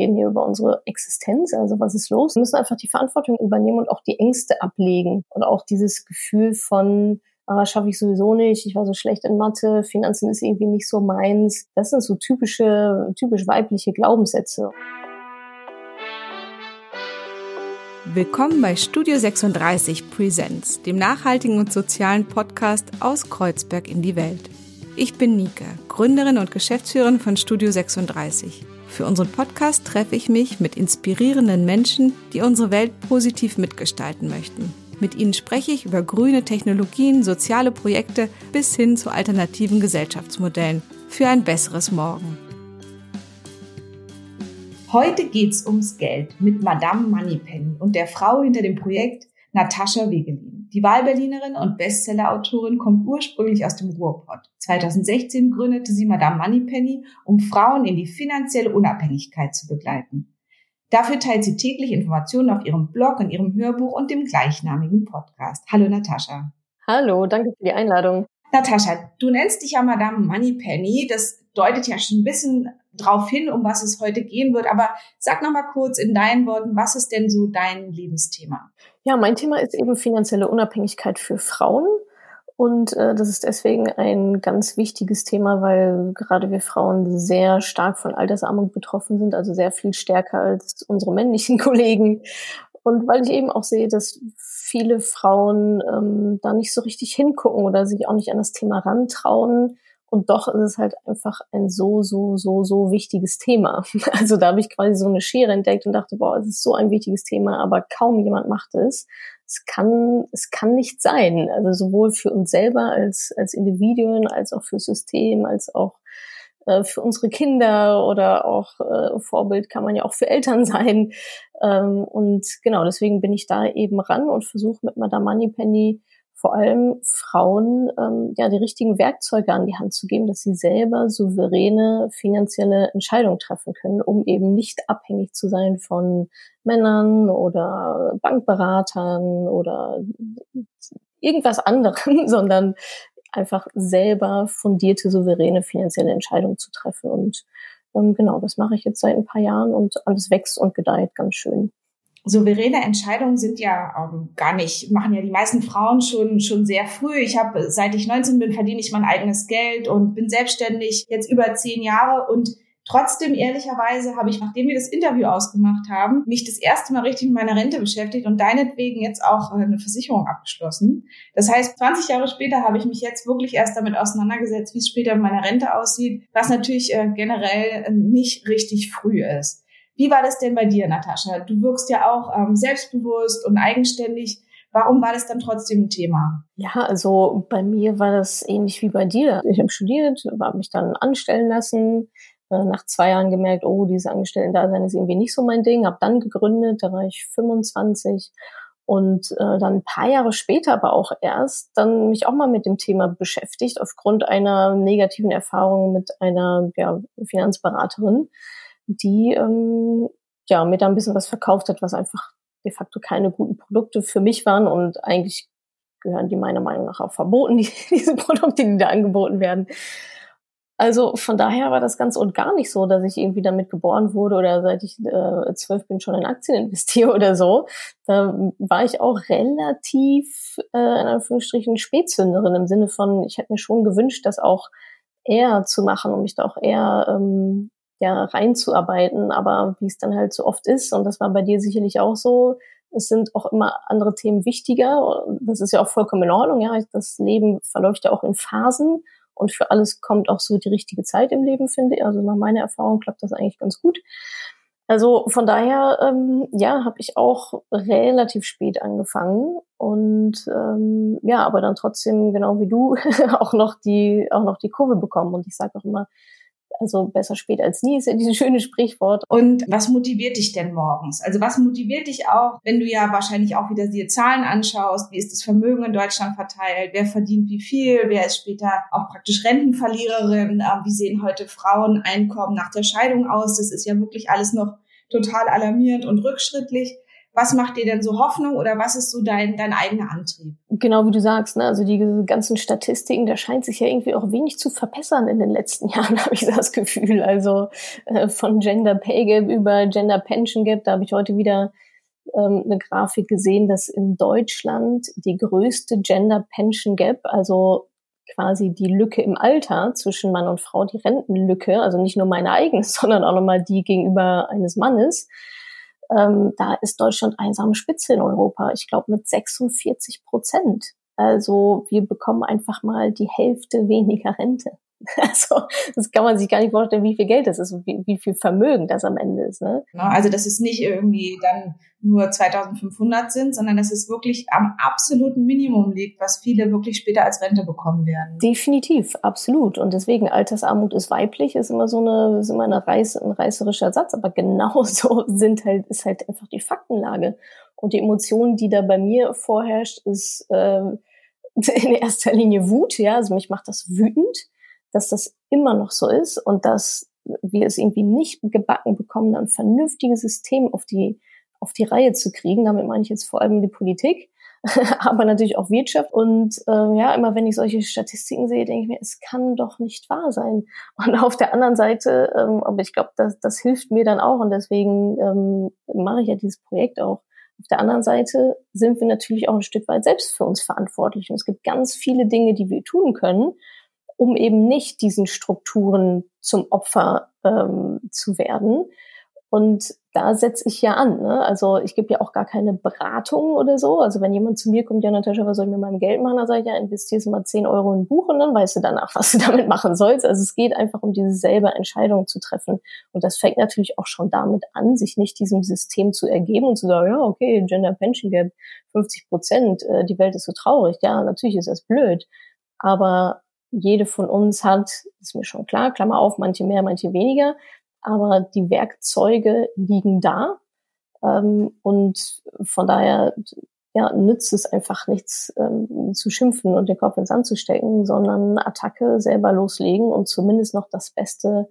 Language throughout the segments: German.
reden hier über unsere Existenz, also was ist los? Wir müssen einfach die Verantwortung übernehmen und auch die Ängste ablegen und auch dieses Gefühl von, ah, schaffe ich sowieso nicht, ich war so schlecht in Mathe, Finanzen ist irgendwie nicht so meins. Das sind so typische, typisch weibliche Glaubenssätze. Willkommen bei Studio 36 Presents, dem nachhaltigen und sozialen Podcast aus Kreuzberg in die Welt. Ich bin Nike, Gründerin und Geschäftsführerin von Studio 36. Für unseren Podcast treffe ich mich mit inspirierenden Menschen, die unsere Welt positiv mitgestalten möchten. Mit ihnen spreche ich über grüne Technologien, soziale Projekte bis hin zu alternativen Gesellschaftsmodellen für ein besseres Morgen. Heute geht's ums Geld mit Madame Moneypenny und der Frau hinter dem Projekt Natascha Wegelin. Die Wahlberlinerin und Bestsellerautorin kommt ursprünglich aus dem Ruhrpott. 2016 gründete sie Madame Moneypenny, um Frauen in die finanzielle Unabhängigkeit zu begleiten. Dafür teilt sie täglich Informationen auf ihrem Blog, in ihrem Hörbuch und dem gleichnamigen Podcast. Hallo Natascha. Hallo, danke für die Einladung. Natascha, du nennst dich ja Madame Moneypenny. Das deutet ja schon ein bisschen drauf hin, um was es heute gehen wird. Aber sag noch mal kurz in deinen Worten, was ist denn so dein Lebensthema? Ja, mein Thema ist eben finanzielle Unabhängigkeit für Frauen. Und äh, das ist deswegen ein ganz wichtiges Thema, weil gerade wir Frauen sehr stark von Altersarmut betroffen sind, also sehr viel stärker als unsere männlichen Kollegen. Und weil ich eben auch sehe, dass viele Frauen ähm, da nicht so richtig hingucken oder sich auch nicht an das Thema rantrauen. Und doch ist es halt einfach ein so, so, so, so wichtiges Thema. Also da habe ich quasi so eine Schere entdeckt und dachte, boah, es ist so ein wichtiges Thema, aber kaum jemand macht es es kann, es kann nicht sein. Also sowohl für uns selber als, als Individuen, als auch für System, als auch äh, für unsere Kinder oder auch äh, Vorbild kann man ja auch für Eltern sein. Ähm, und genau, deswegen bin ich da eben ran und versuche mit Madame Moneypenny vor allem Frauen ähm, ja die richtigen Werkzeuge an die Hand zu geben, dass sie selber souveräne finanzielle Entscheidungen treffen können, um eben nicht abhängig zu sein von Männern oder Bankberatern oder irgendwas anderem, sondern einfach selber fundierte, souveräne finanzielle Entscheidungen zu treffen. Und ähm, genau, das mache ich jetzt seit ein paar Jahren und alles wächst und gedeiht ganz schön souveräne Entscheidungen sind ja ähm, gar nicht, machen ja die meisten Frauen schon, schon sehr früh. Ich habe, seit ich 19 bin, verdiene ich mein eigenes Geld und bin selbstständig jetzt über zehn Jahre und Trotzdem, ehrlicherweise, habe ich, nachdem wir das Interview ausgemacht haben, mich das erste Mal richtig mit meiner Rente beschäftigt und deinetwegen jetzt auch äh, eine Versicherung abgeschlossen. Das heißt, 20 Jahre später habe ich mich jetzt wirklich erst damit auseinandergesetzt, wie es später mit meiner Rente aussieht, was natürlich äh, generell äh, nicht richtig früh ist. Wie war das denn bei dir, Natascha? Du wirkst ja auch ähm, selbstbewusst und eigenständig. Warum war das dann trotzdem ein Thema? Ja, also bei mir war das ähnlich wie bei dir. Ich habe studiert, habe mich dann anstellen lassen, äh, nach zwei Jahren gemerkt, oh, dieses Angestellten-Dasein ist irgendwie nicht so mein Ding, habe dann gegründet, da war ich 25 und äh, dann ein paar Jahre später aber auch erst dann mich auch mal mit dem Thema beschäftigt aufgrund einer negativen Erfahrung mit einer ja, Finanzberaterin die ähm, ja mir da ein bisschen was verkauft hat, was einfach de facto keine guten Produkte für mich waren und eigentlich gehören die meiner Meinung nach auch verboten, die, diese Produkte, die da angeboten werden. Also von daher war das ganz und gar nicht so, dass ich irgendwie damit geboren wurde oder seit ich äh, zwölf bin schon in Aktien investiere oder so. Da war ich auch relativ äh, in Anführungsstrichen Spätzünderin im Sinne von, ich hätte mir schon gewünscht, das auch eher zu machen und mich da auch eher ähm, ja reinzuarbeiten. Aber wie es dann halt so oft ist, und das war bei dir sicherlich auch so, es sind auch immer andere Themen wichtiger. Das ist ja auch vollkommen in Ordnung. Ja, das Leben verläuft ja auch in Phasen und für alles kommt auch so die richtige Zeit im Leben, finde ich. Also nach meiner Erfahrung klappt das eigentlich ganz gut. Also von daher, ähm, ja, habe ich auch relativ spät angefangen und ähm, ja, aber dann trotzdem genau wie du auch noch die auch noch die Kurve bekommen. Und ich sage auch immer, also besser spät als nie ist ja dieses schöne Sprichwort. Und was motiviert dich denn morgens? Also was motiviert dich auch, wenn du ja wahrscheinlich auch wieder dir Zahlen anschaust? Wie ist das Vermögen in Deutschland verteilt? Wer verdient wie viel? Wer ist später auch praktisch Rentenverliererin? Ähm, wie sehen heute Fraueneinkommen nach der Scheidung aus? Das ist ja wirklich alles noch total alarmierend und rückschrittlich. Was macht dir denn so Hoffnung oder was ist so dein, dein eigener Antrieb? Genau wie du sagst, ne? also die ganzen Statistiken, da scheint sich ja irgendwie auch wenig zu verbessern in den letzten Jahren, habe ich das Gefühl. Also äh, von Gender Pay Gap über Gender Pension Gap, da habe ich heute wieder ähm, eine Grafik gesehen, dass in Deutschland die größte Gender Pension Gap, also quasi die Lücke im Alter zwischen Mann und Frau, die Rentenlücke, also nicht nur meine eigene, sondern auch nochmal die gegenüber eines Mannes, ähm, da ist Deutschland einsame Spitze in Europa. Ich glaube mit 46 Prozent. Also wir bekommen einfach mal die Hälfte weniger Rente. Also das kann man sich gar nicht vorstellen, wie viel Geld das ist und wie, wie viel Vermögen das am Ende ist. Ne? Also dass es nicht irgendwie dann nur 2500 sind, sondern dass es wirklich am absoluten Minimum liegt, was viele wirklich später als Rente bekommen werden. Definitiv, absolut. Und deswegen Altersarmut ist weiblich, ist immer so eine, ist immer eine Reiß, ein reißerischer Satz, aber genauso sind halt, ist halt einfach die Faktenlage. Und die Emotion, die da bei mir vorherrscht, ist äh, in erster Linie Wut, ja, also mich macht das wütend dass das immer noch so ist und dass wir es irgendwie nicht gebacken bekommen, ein vernünftiges System auf die, auf die Reihe zu kriegen. Damit meine ich jetzt vor allem die Politik, aber natürlich auch Wirtschaft. Und äh, ja, immer wenn ich solche Statistiken sehe, denke ich mir, es kann doch nicht wahr sein. Und auf der anderen Seite, ähm, aber ich glaube, das, das hilft mir dann auch und deswegen ähm, mache ich ja dieses Projekt auch. Auf der anderen Seite sind wir natürlich auch ein Stück weit selbst für uns verantwortlich. Und es gibt ganz viele Dinge, die wir tun können um eben nicht diesen Strukturen zum Opfer ähm, zu werden. Und da setze ich ja an. Ne? Also ich gebe ja auch gar keine Beratung oder so. Also wenn jemand zu mir kommt, ja Natascha, was soll ich mit meinem Geld machen? Dann sage ich, ja, investierst du mal 10 Euro in ein Buch und dann weißt du danach, was du damit machen sollst. Also es geht einfach um diese selber Entscheidung zu treffen. Und das fängt natürlich auch schon damit an, sich nicht diesem System zu ergeben und zu sagen, ja, okay, Gender Pension Gap, 50 Prozent, äh, die Welt ist so traurig. Ja, natürlich ist das blöd. Aber jede von uns hat, ist mir schon klar, Klammer auf, manche mehr, manche weniger, aber die Werkzeuge liegen da. Ähm, und von daher ja, nützt es einfach nichts ähm, zu schimpfen und den Kopf ins Sand zu stecken, sondern Attacke selber loslegen und zumindest noch das Beste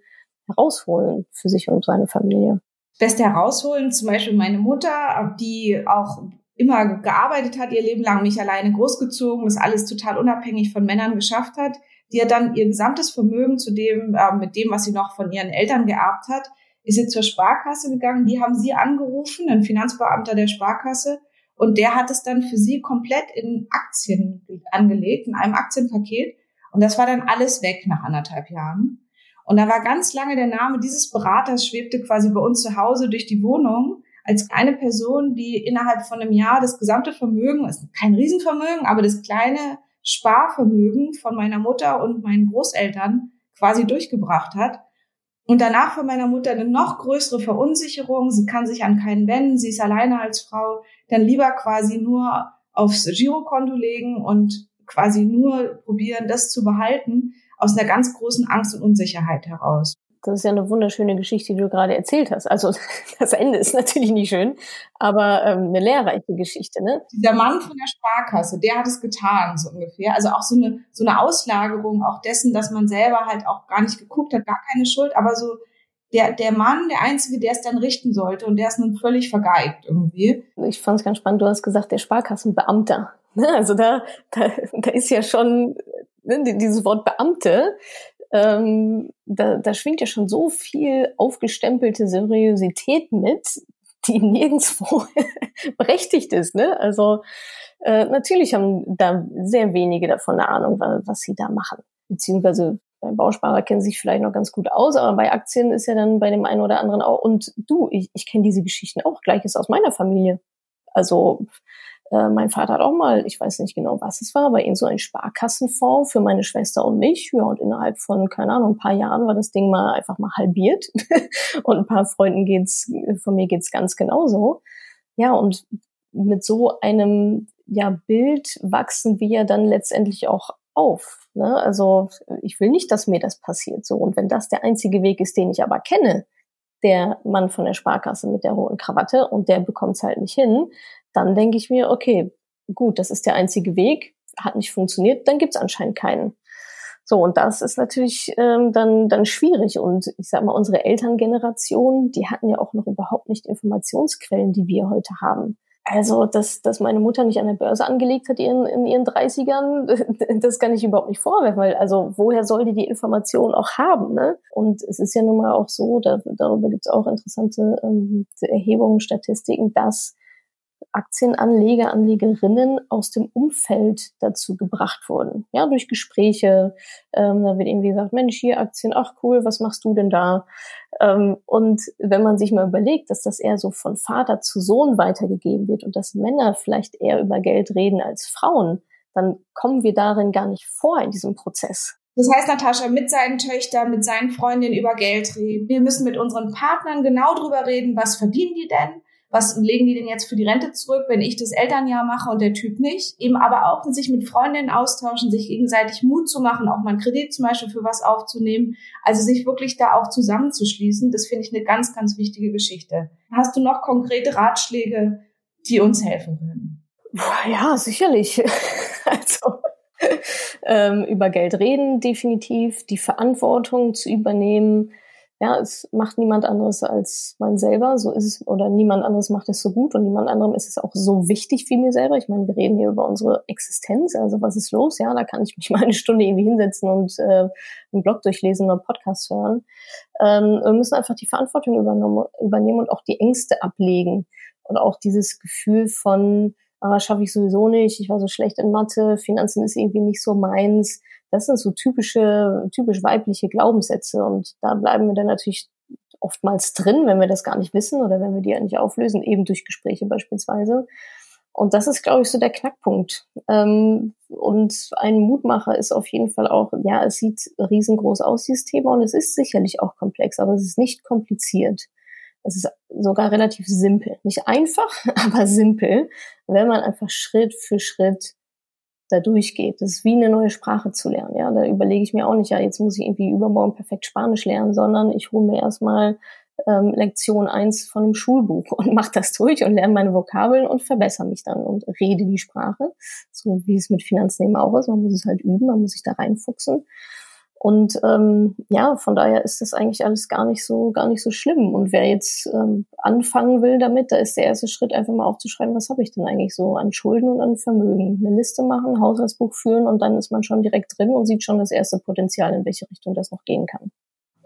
herausholen für sich und seine Familie. Beste herausholen, zum Beispiel meine Mutter, die auch immer gearbeitet hat, ihr Leben lang mich alleine großgezogen, das alles total unabhängig von Männern geschafft hat, die hat dann ihr gesamtes Vermögen zu dem, äh, mit dem, was sie noch von ihren Eltern geerbt hat, ist sie zur Sparkasse gegangen. Die haben sie angerufen, ein Finanzbeamter der Sparkasse, und der hat es dann für sie komplett in Aktien angelegt, in einem Aktienpaket. Und das war dann alles weg nach anderthalb Jahren. Und da war ganz lange der Name dieses Beraters schwebte quasi bei uns zu Hause durch die Wohnung als eine Person, die innerhalb von einem Jahr das gesamte Vermögen, ist kein Riesenvermögen, aber das kleine Sparvermögen von meiner Mutter und meinen Großeltern quasi durchgebracht hat. Und danach von meiner Mutter eine noch größere Verunsicherung. Sie kann sich an keinen wenden, sie ist alleine als Frau. Dann lieber quasi nur aufs Girokonto legen und quasi nur probieren, das zu behalten, aus einer ganz großen Angst und Unsicherheit heraus. Das ist ja eine wunderschöne Geschichte, die du gerade erzählt hast. Also das Ende ist natürlich nicht schön, aber ähm, eine lehrreiche Geschichte, ne? Dieser Mann von der Sparkasse, der hat es getan, so ungefähr. Also auch so eine, so eine Auslagerung auch dessen, dass man selber halt auch gar nicht geguckt hat, gar keine Schuld, aber so der, der Mann, der Einzige, der es dann richten sollte und der ist nun völlig vergeigt irgendwie. Ich fand es ganz spannend, du hast gesagt, der Sparkassenbeamter. Ne? Also da, da, da ist ja schon ne, dieses Wort Beamte ähm, da, da schwingt ja schon so viel aufgestempelte Seriosität mit, die nirgendswo berechtigt ist. Ne? Also äh, natürlich haben da sehr wenige davon eine Ahnung, was, was sie da machen. Beziehungsweise beim Bausparer kennen sich vielleicht noch ganz gut aus, aber bei Aktien ist ja dann bei dem einen oder anderen auch. Und du, ich, ich kenne diese Geschichten auch. Gleiches aus meiner Familie. Also äh, mein Vater hat auch mal, ich weiß nicht genau, was es war, aber eben so ein Sparkassenfonds für meine Schwester und mich. Ja, und innerhalb von, keine Ahnung, ein paar Jahren war das Ding mal einfach mal halbiert. und ein paar Freunden geht's, von mir geht's ganz genauso. Ja, und mit so einem ja, Bild wachsen wir dann letztendlich auch auf. Ne? Also ich will nicht, dass mir das passiert so. Und wenn das der einzige Weg ist, den ich aber kenne, der Mann von der Sparkasse mit der hohen Krawatte und der bekommt es halt nicht hin, dann denke ich mir, okay, gut, das ist der einzige Weg, hat nicht funktioniert, dann gibt's anscheinend keinen. So, und das ist natürlich ähm, dann, dann schwierig. Und ich sag mal, unsere Elterngeneration, die hatten ja auch noch überhaupt nicht Informationsquellen, die wir heute haben. Also, dass, dass meine Mutter nicht an der Börse angelegt hat in, in ihren 30ern, das kann ich überhaupt nicht vorwerfen, weil also woher soll die die Information auch haben? Ne? Und es ist ja nun mal auch so, da, darüber gibt es auch interessante ähm, Erhebungen, Statistiken, dass Aktienanleger, Anlegerinnen aus dem Umfeld dazu gebracht wurden. Ja, durch Gespräche. Ähm, da wird irgendwie gesagt, Mensch, hier Aktien, ach cool, was machst du denn da? Ähm, und wenn man sich mal überlegt, dass das eher so von Vater zu Sohn weitergegeben wird und dass Männer vielleicht eher über Geld reden als Frauen, dann kommen wir darin gar nicht vor in diesem Prozess. Das heißt, Natascha, mit seinen Töchtern, mit seinen Freundinnen über Geld reden. Wir müssen mit unseren Partnern genau drüber reden, was verdienen die denn? Was legen die denn jetzt für die Rente zurück, wenn ich das Elternjahr mache und der Typ nicht. Eben aber auch sich mit Freundinnen austauschen, sich gegenseitig Mut zu machen, auch mal einen Kredit zum Beispiel für was aufzunehmen. Also sich wirklich da auch zusammenzuschließen, das finde ich eine ganz, ganz wichtige Geschichte. Hast du noch konkrete Ratschläge, die uns helfen können? Ja, sicherlich. also ähm, über Geld reden, definitiv, die Verantwortung zu übernehmen, ja, es macht niemand anderes als man selber, so ist es, oder niemand anderes macht es so gut und niemand anderem ist es auch so wichtig wie mir selber. Ich meine, wir reden hier über unsere Existenz, also was ist los? Ja, da kann ich mich mal eine Stunde irgendwie hinsetzen und äh, einen Blog durchlesen oder Podcast hören. Ähm, wir müssen einfach die Verantwortung übernehmen und auch die Ängste ablegen und auch dieses Gefühl von, ah, schaffe ich sowieso nicht, ich war so schlecht in Mathe, Finanzen ist irgendwie nicht so meins das sind so typische, typisch weibliche Glaubenssätze und da bleiben wir dann natürlich oftmals drin, wenn wir das gar nicht wissen oder wenn wir die ja nicht auflösen, eben durch Gespräche beispielsweise. Und das ist, glaube ich, so der Knackpunkt. Ähm, und ein Mutmacher ist auf jeden Fall auch, ja, es sieht riesengroß aus, dieses Thema, und es ist sicherlich auch komplex, aber es ist nicht kompliziert. Es ist sogar relativ simpel. Nicht einfach, aber simpel, wenn man einfach Schritt für Schritt da durchgeht. Das ist wie eine neue Sprache zu lernen. Ja, da überlege ich mir auch nicht, ja, jetzt muss ich irgendwie übermorgen perfekt Spanisch lernen, sondern ich hole mir erstmal ähm, Lektion eins von einem Schulbuch und mache das durch und lerne meine Vokabeln und verbessere mich dann und rede die Sprache. So wie es mit Finanzen auch ist. Man muss es halt üben, man muss sich da reinfuchsen. Und ähm, ja, von daher ist das eigentlich alles gar nicht so, gar nicht so schlimm. Und wer jetzt ähm, anfangen will damit, da ist der erste Schritt einfach mal aufzuschreiben, was habe ich denn eigentlich so an Schulden und an Vermögen. Eine Liste machen, Haushaltsbuch führen und dann ist man schon direkt drin und sieht schon das erste Potenzial, in welche Richtung das noch gehen kann.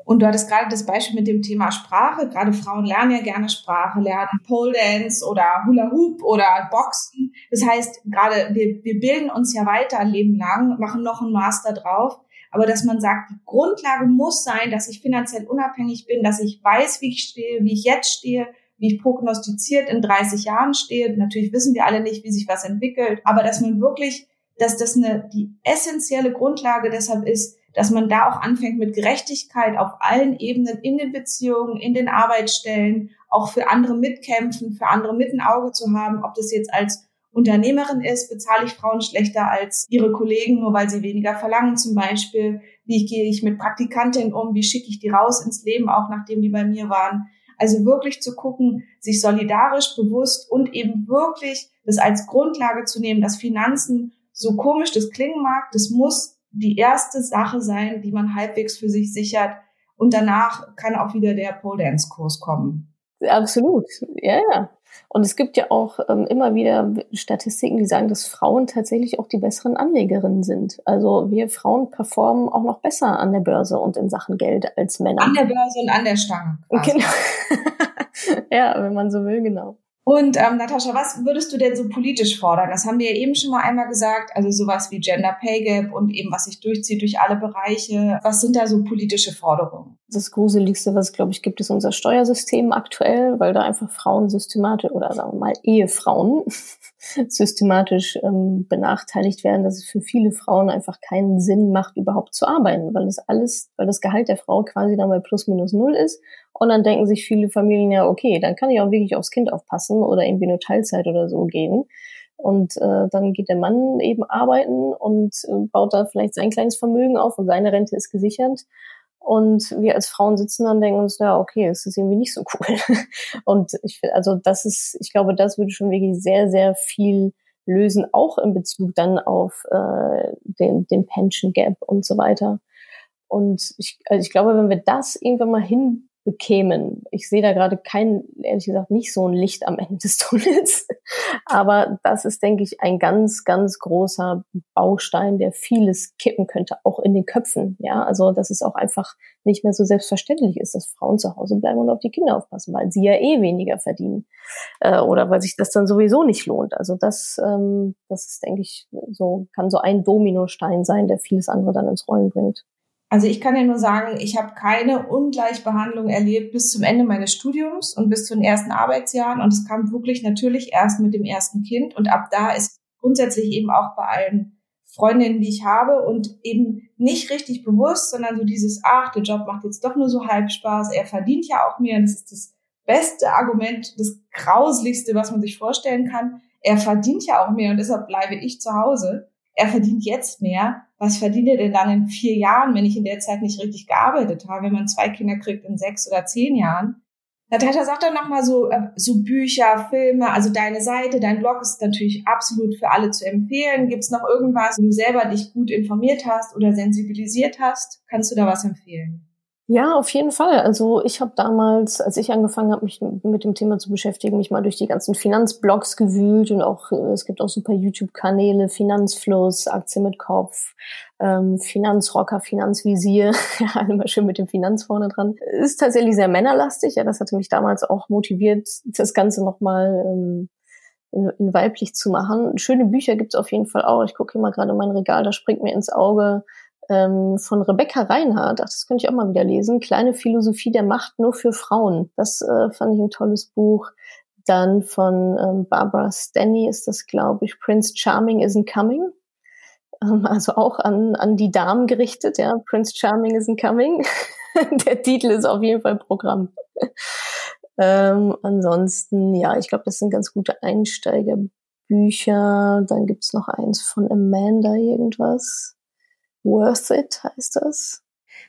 Und du hattest gerade das Beispiel mit dem Thema Sprache. Gerade Frauen lernen ja gerne Sprache, lernen Pole Dance oder Hula Hoop oder Boxen. Das heißt, gerade wir, wir bilden uns ja weiter ein Leben lang, machen noch einen Master drauf aber dass man sagt, die Grundlage muss sein, dass ich finanziell unabhängig bin, dass ich weiß, wie ich stehe, wie ich jetzt stehe, wie ich prognostiziert in 30 Jahren stehe. Natürlich wissen wir alle nicht, wie sich was entwickelt, aber dass man wirklich, dass das eine, die essentielle Grundlage deshalb ist, dass man da auch anfängt mit Gerechtigkeit auf allen Ebenen in den Beziehungen, in den Arbeitsstellen, auch für andere mitkämpfen, für andere mit ein Auge zu haben, ob das jetzt als Unternehmerin ist, bezahle ich Frauen schlechter als ihre Kollegen, nur weil sie weniger verlangen zum Beispiel. Wie gehe ich mit Praktikantinnen um? Wie schicke ich die raus ins Leben, auch nachdem die bei mir waren? Also wirklich zu gucken, sich solidarisch, bewusst und eben wirklich das als Grundlage zu nehmen, dass Finanzen, so komisch das klingen mag, das muss die erste Sache sein, die man halbwegs für sich sichert. Und danach kann auch wieder der Pole Dance Kurs kommen. Absolut. Ja, ja. Und es gibt ja auch ähm, immer wieder Statistiken, die sagen, dass Frauen tatsächlich auch die besseren Anlegerinnen sind. Also wir Frauen performen auch noch besser an der Börse und in Sachen Geld als Männer. An der Börse und an der Stange. Quasi. Genau. ja, wenn man so will, genau. Und ähm, Natascha, was würdest du denn so politisch fordern? Das haben wir ja eben schon mal einmal gesagt, also sowas wie Gender Pay Gap und eben was sich durchzieht durch alle Bereiche. Was sind da so politische Forderungen? Das Gruseligste, was es, glaube ich, gibt, ist unser Steuersystem aktuell, weil da einfach Frauen systematisch oder sagen wir mal Ehefrauen systematisch ähm, benachteiligt werden, dass es für viele Frauen einfach keinen Sinn macht, überhaupt zu arbeiten, weil das alles, weil das Gehalt der Frau quasi dann bei plus minus null ist. Und dann denken sich viele Familien ja, okay, dann kann ich auch wirklich aufs Kind aufpassen oder irgendwie nur Teilzeit oder so gehen. Und äh, dann geht der Mann eben arbeiten und äh, baut da vielleicht sein kleines Vermögen auf und seine Rente ist gesichert. Und wir als Frauen sitzen dann und denken uns, ja, okay, es ist irgendwie nicht so cool. Und ich finde, also das ist, ich glaube, das würde schon wirklich sehr, sehr viel lösen, auch in Bezug dann auf äh, den, den Pension Gap und so weiter. Und ich, also ich glaube, wenn wir das irgendwann mal hin bekämen. Ich sehe da gerade kein, ehrlich gesagt, nicht so ein Licht am Ende des Tunnels. Aber das ist, denke ich, ein ganz, ganz großer Baustein, der vieles kippen könnte, auch in den Köpfen. Ja, also, dass es auch einfach nicht mehr so selbstverständlich ist, dass Frauen zu Hause bleiben und auf die Kinder aufpassen, weil sie ja eh weniger verdienen. Äh, oder weil sich das dann sowieso nicht lohnt. Also das, ähm, das ist, denke ich, so, kann so ein Dominostein sein, der vieles andere dann ins Rollen bringt. Also ich kann ja nur sagen, ich habe keine Ungleichbehandlung erlebt bis zum Ende meines Studiums und bis zu den ersten Arbeitsjahren. Und es kam wirklich natürlich erst mit dem ersten Kind. Und ab da ist grundsätzlich eben auch bei allen Freundinnen, die ich habe und eben nicht richtig bewusst, sondern so dieses, ach, der Job macht jetzt doch nur so halb Spaß, er verdient ja auch mehr. Das ist das beste Argument, das grauslichste, was man sich vorstellen kann. Er verdient ja auch mehr und deshalb bleibe ich zu Hause. Er verdient jetzt mehr was verdient er denn dann in vier Jahren, wenn ich in der Zeit nicht richtig gearbeitet habe, wenn man zwei Kinder kriegt in sechs oder zehn Jahren? Natascha sagt dann nochmal so, äh, so Bücher, Filme, also deine Seite, dein Blog ist natürlich absolut für alle zu empfehlen. Gibt es noch irgendwas, wo du selber dich gut informiert hast oder sensibilisiert hast? Kannst du da was empfehlen? Ja, auf jeden Fall. Also ich habe damals, als ich angefangen habe, mich mit dem Thema zu beschäftigen, mich mal durch die ganzen Finanzblogs gewühlt und auch äh, es gibt auch super YouTube-Kanäle, Finanzfluss, Aktien mit Kopf, ähm, Finanzrocker, Finanzvisier, ja, mal schön mit dem Finanz vorne dran. Ist tatsächlich sehr männerlastig, ja, das hatte mich damals auch motiviert, das Ganze nochmal ähm, in, in weiblich zu machen. Schöne Bücher gibt's auf jeden Fall auch. Ich gucke hier mal gerade mein Regal, da springt mir ins Auge ähm, von Rebecca Reinhardt, ach, das könnte ich auch mal wieder lesen, Kleine Philosophie der Macht nur für Frauen. Das äh, fand ich ein tolles Buch. Dann von ähm, Barbara Stanley ist das, glaube ich, Prince Charming Isn't Coming. Ähm, also auch an, an die Damen gerichtet, ja. Prince Charming Isn't Coming. Der Titel ist auf jeden Fall Programm. ähm, ansonsten, ja, ich glaube, das sind ganz gute Einsteigerbücher. Dann gibt's noch eins von Amanda irgendwas. Worth It heißt das.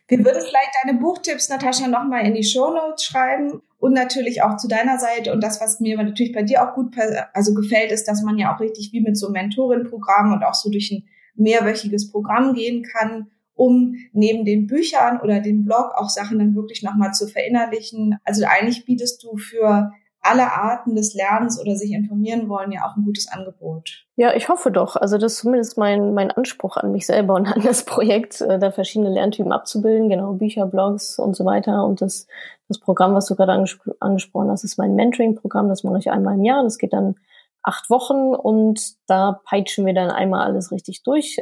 Wir würden vielleicht deine Buchtipps, Natascha, nochmal in die Show Notes schreiben und natürlich auch zu deiner Seite. Und das, was mir natürlich bei dir auch gut also gefällt, ist, dass man ja auch richtig wie mit so einem Mentoring-Programm und auch so durch ein mehrwöchiges Programm gehen kann, um neben den Büchern oder dem Blog auch Sachen dann wirklich nochmal zu verinnerlichen. Also eigentlich bietest du für alle Arten des Lernens oder sich informieren wollen, ja auch ein gutes Angebot. Ja, ich hoffe doch. Also das ist zumindest mein, mein Anspruch an mich selber und an das Projekt, äh, da verschiedene Lerntypen abzubilden, genau, Bücher, Blogs und so weiter. Und das, das Programm, was du gerade angespro angesprochen hast, ist mein Mentoring-Programm. Das mache ich einmal im Jahr. Das geht dann acht Wochen und da peitschen wir dann einmal alles richtig durch.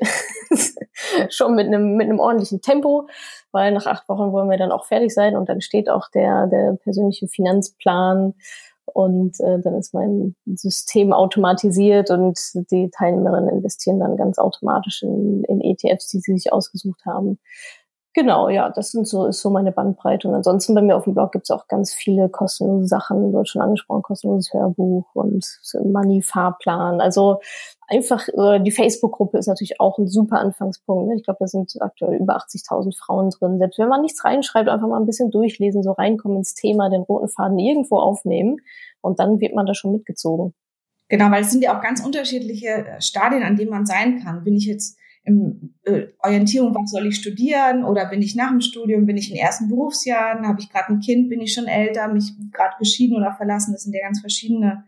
Schon mit einem, mit einem ordentlichen Tempo, weil nach acht Wochen wollen wir dann auch fertig sein und dann steht auch der, der persönliche Finanzplan und äh, dann ist mein System automatisiert und die Teilnehmerinnen investieren dann ganz automatisch in, in ETFs, die sie sich ausgesucht haben. Genau, ja, das sind so, ist so meine Bandbreite. Und ansonsten bei mir auf dem Blog gibt's auch ganz viele kostenlose Sachen. Du hast schon angesprochen, kostenloses Hörbuch und Money-Fahrplan. Also einfach, äh, die Facebook-Gruppe ist natürlich auch ein super Anfangspunkt. Ne? Ich glaube, da sind aktuell über 80.000 Frauen drin. Selbst wenn man nichts reinschreibt, einfach mal ein bisschen durchlesen, so reinkommen ins Thema, den roten Faden irgendwo aufnehmen und dann wird man da schon mitgezogen. Genau, weil es sind ja auch ganz unterschiedliche Stadien, an denen man sein kann. Bin ich jetzt im äh, Orientierung, was soll ich studieren oder bin ich nach dem Studium, bin ich in ersten Berufsjahren, habe ich gerade ein Kind, bin ich schon älter, mich gerade geschieden oder verlassen. Das sind ja ganz verschiedene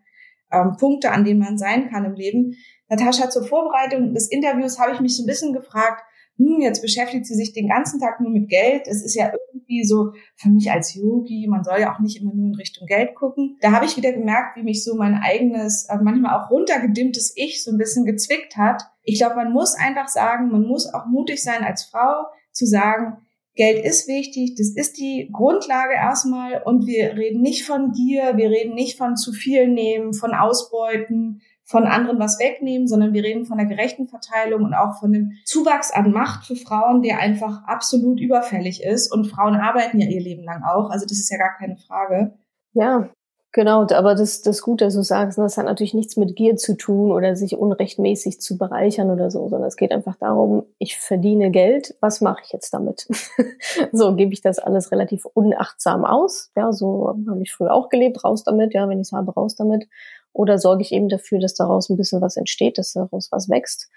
ähm, Punkte, an denen man sein kann im Leben. Natascha, zur Vorbereitung des Interviews habe ich mich so ein bisschen gefragt, hm, jetzt beschäftigt sie sich den ganzen Tag nur mit Geld. Es ist ja irgendwie so für mich als Yogi, man soll ja auch nicht immer nur in Richtung Geld gucken. Da habe ich wieder gemerkt, wie mich so mein eigenes, äh, manchmal auch runtergedimmtes Ich so ein bisschen gezwickt hat. Ich glaube, man muss einfach sagen, man muss auch mutig sein als Frau zu sagen, Geld ist wichtig, das ist die Grundlage erstmal und wir reden nicht von Gier, wir reden nicht von zu viel nehmen, von Ausbeuten, von anderen was wegnehmen, sondern wir reden von der gerechten Verteilung und auch von dem Zuwachs an Macht für Frauen, der einfach absolut überfällig ist. Und Frauen arbeiten ja ihr Leben lang auch. Also das ist ja gar keine Frage. Ja, Genau, aber das, das Gute, dass du sagst, das hat natürlich nichts mit Gier zu tun oder sich unrechtmäßig zu bereichern oder so, sondern es geht einfach darum, ich verdiene Geld, was mache ich jetzt damit? so gebe ich das alles relativ unachtsam aus. Ja, so habe ich früher auch gelebt, raus damit, ja, wenn ich es habe, raus damit. Oder sorge ich eben dafür, dass daraus ein bisschen was entsteht, dass daraus was wächst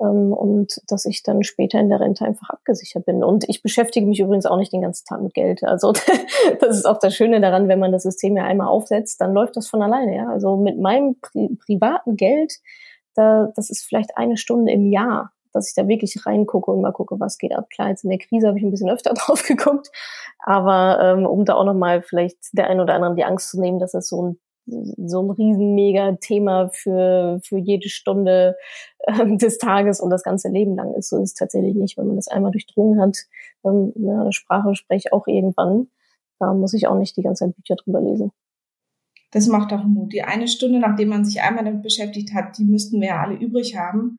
ähm, und dass ich dann später in der Rente einfach abgesichert bin. Und ich beschäftige mich übrigens auch nicht den ganzen Tag mit Geld. Also das ist auch das Schöne daran, wenn man das System ja einmal aufsetzt, dann läuft das von alleine. Ja? Also mit meinem pri privaten Geld, da, das ist vielleicht eine Stunde im Jahr dass ich da wirklich reingucke und mal gucke, was geht ab. Klar, jetzt in der Krise habe ich ein bisschen öfter drauf geguckt, aber ähm, um da auch nochmal vielleicht der einen oder anderen die Angst zu nehmen, dass das so ein so ein riesen mega Thema für, für jede Stunde ähm, des Tages und das ganze Leben lang ist. So ist es tatsächlich nicht, wenn man das einmal durchdrungen hat. Ähm, eine Sprache spreche auch irgendwann. Da muss ich auch nicht die ganze Zeit Bücher drüber lesen. Das macht doch Mut. Die eine Stunde, nachdem man sich einmal damit beschäftigt hat, die müssten wir ja alle übrig haben.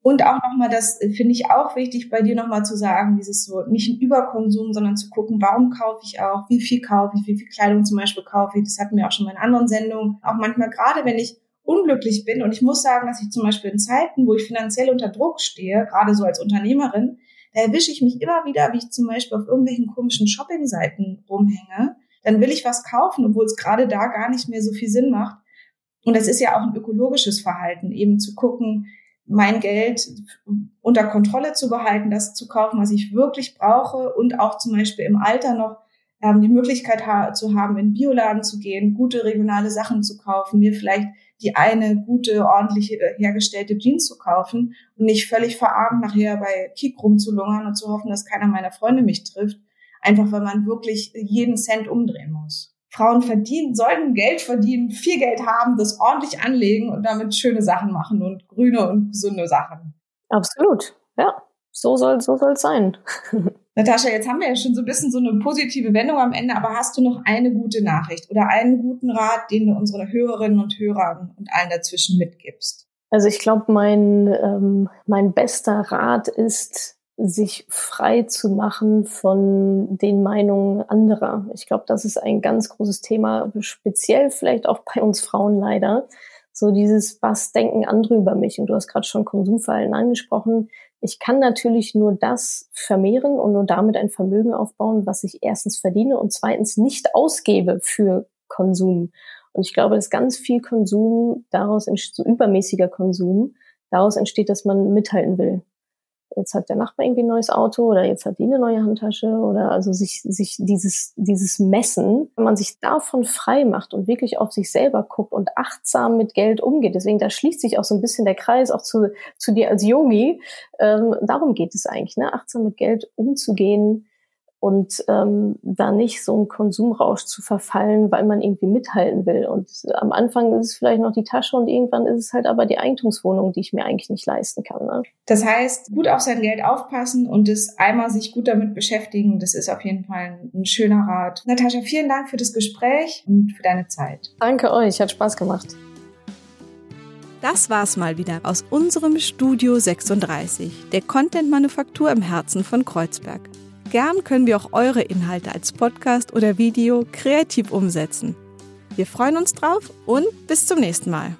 Und auch nochmal, das finde ich auch wichtig, bei dir nochmal zu sagen, dieses so, nicht ein Überkonsum, sondern zu gucken, warum kaufe ich auch, wie viel kaufe ich, wie viel Kleidung zum Beispiel kaufe ich. Das hatten wir auch schon mal in anderen Sendungen. Auch manchmal gerade, wenn ich unglücklich bin und ich muss sagen, dass ich zum Beispiel in Zeiten, wo ich finanziell unter Druck stehe, gerade so als Unternehmerin, da erwische ich mich immer wieder, wie ich zum Beispiel auf irgendwelchen komischen Shoppingseiten rumhänge. Dann will ich was kaufen, obwohl es gerade da gar nicht mehr so viel Sinn macht. Und das ist ja auch ein ökologisches Verhalten, eben zu gucken, mein Geld unter Kontrolle zu behalten, das zu kaufen, was ich wirklich brauche und auch zum Beispiel im Alter noch ähm, die Möglichkeit ha zu haben, in Bioladen zu gehen, gute regionale Sachen zu kaufen, mir vielleicht die eine gute, ordentliche äh, hergestellte Jeans zu kaufen und nicht völlig verarmt nachher bei Kik rumzulungern und zu hoffen, dass keiner meiner Freunde mich trifft, einfach weil man wirklich jeden Cent umdrehen muss. Frauen verdienen, sollten Geld verdienen, viel Geld haben, das ordentlich anlegen und damit schöne Sachen machen und grüne und gesunde Sachen. Absolut. Ja, so soll so soll es sein. Natascha, jetzt haben wir ja schon so ein bisschen so eine positive Wendung am Ende, aber hast du noch eine gute Nachricht oder einen guten Rat, den du unseren Hörerinnen und Hörern und allen dazwischen mitgibst? Also ich glaube, mein, ähm, mein bester Rat ist, sich frei zu machen von den Meinungen anderer. Ich glaube, das ist ein ganz großes Thema, speziell vielleicht auch bei uns Frauen leider. So dieses, was denken andere über mich? Und du hast gerade schon Konsumverhalten angesprochen. Ich kann natürlich nur das vermehren und nur damit ein Vermögen aufbauen, was ich erstens verdiene und zweitens nicht ausgebe für Konsum. Und ich glaube, dass ganz viel Konsum daraus entsteht, so übermäßiger Konsum, daraus entsteht, dass man mithalten will jetzt hat der Nachbar irgendwie ein neues Auto oder jetzt hat die eine neue Handtasche oder also sich, sich dieses, dieses Messen, wenn man sich davon frei macht und wirklich auf sich selber guckt und achtsam mit Geld umgeht. Deswegen, da schließt sich auch so ein bisschen der Kreis auch zu, zu dir als Yogi. Ähm, darum geht es eigentlich, ne? achtsam mit Geld umzugehen, und ähm, da nicht so einen Konsumrausch zu verfallen, weil man irgendwie mithalten will. Und am Anfang ist es vielleicht noch die Tasche und irgendwann ist es halt aber die Eigentumswohnung, die ich mir eigentlich nicht leisten kann. Ne? Das heißt, gut auf sein Geld aufpassen und es einmal sich gut damit beschäftigen, das ist auf jeden Fall ein, ein schöner Rat. Natascha, vielen Dank für das Gespräch und für deine Zeit. Danke euch, hat Spaß gemacht. Das war's mal wieder aus unserem Studio 36, der Content-Manufaktur im Herzen von Kreuzberg. Gern können wir auch eure Inhalte als Podcast oder Video kreativ umsetzen. Wir freuen uns drauf und bis zum nächsten Mal.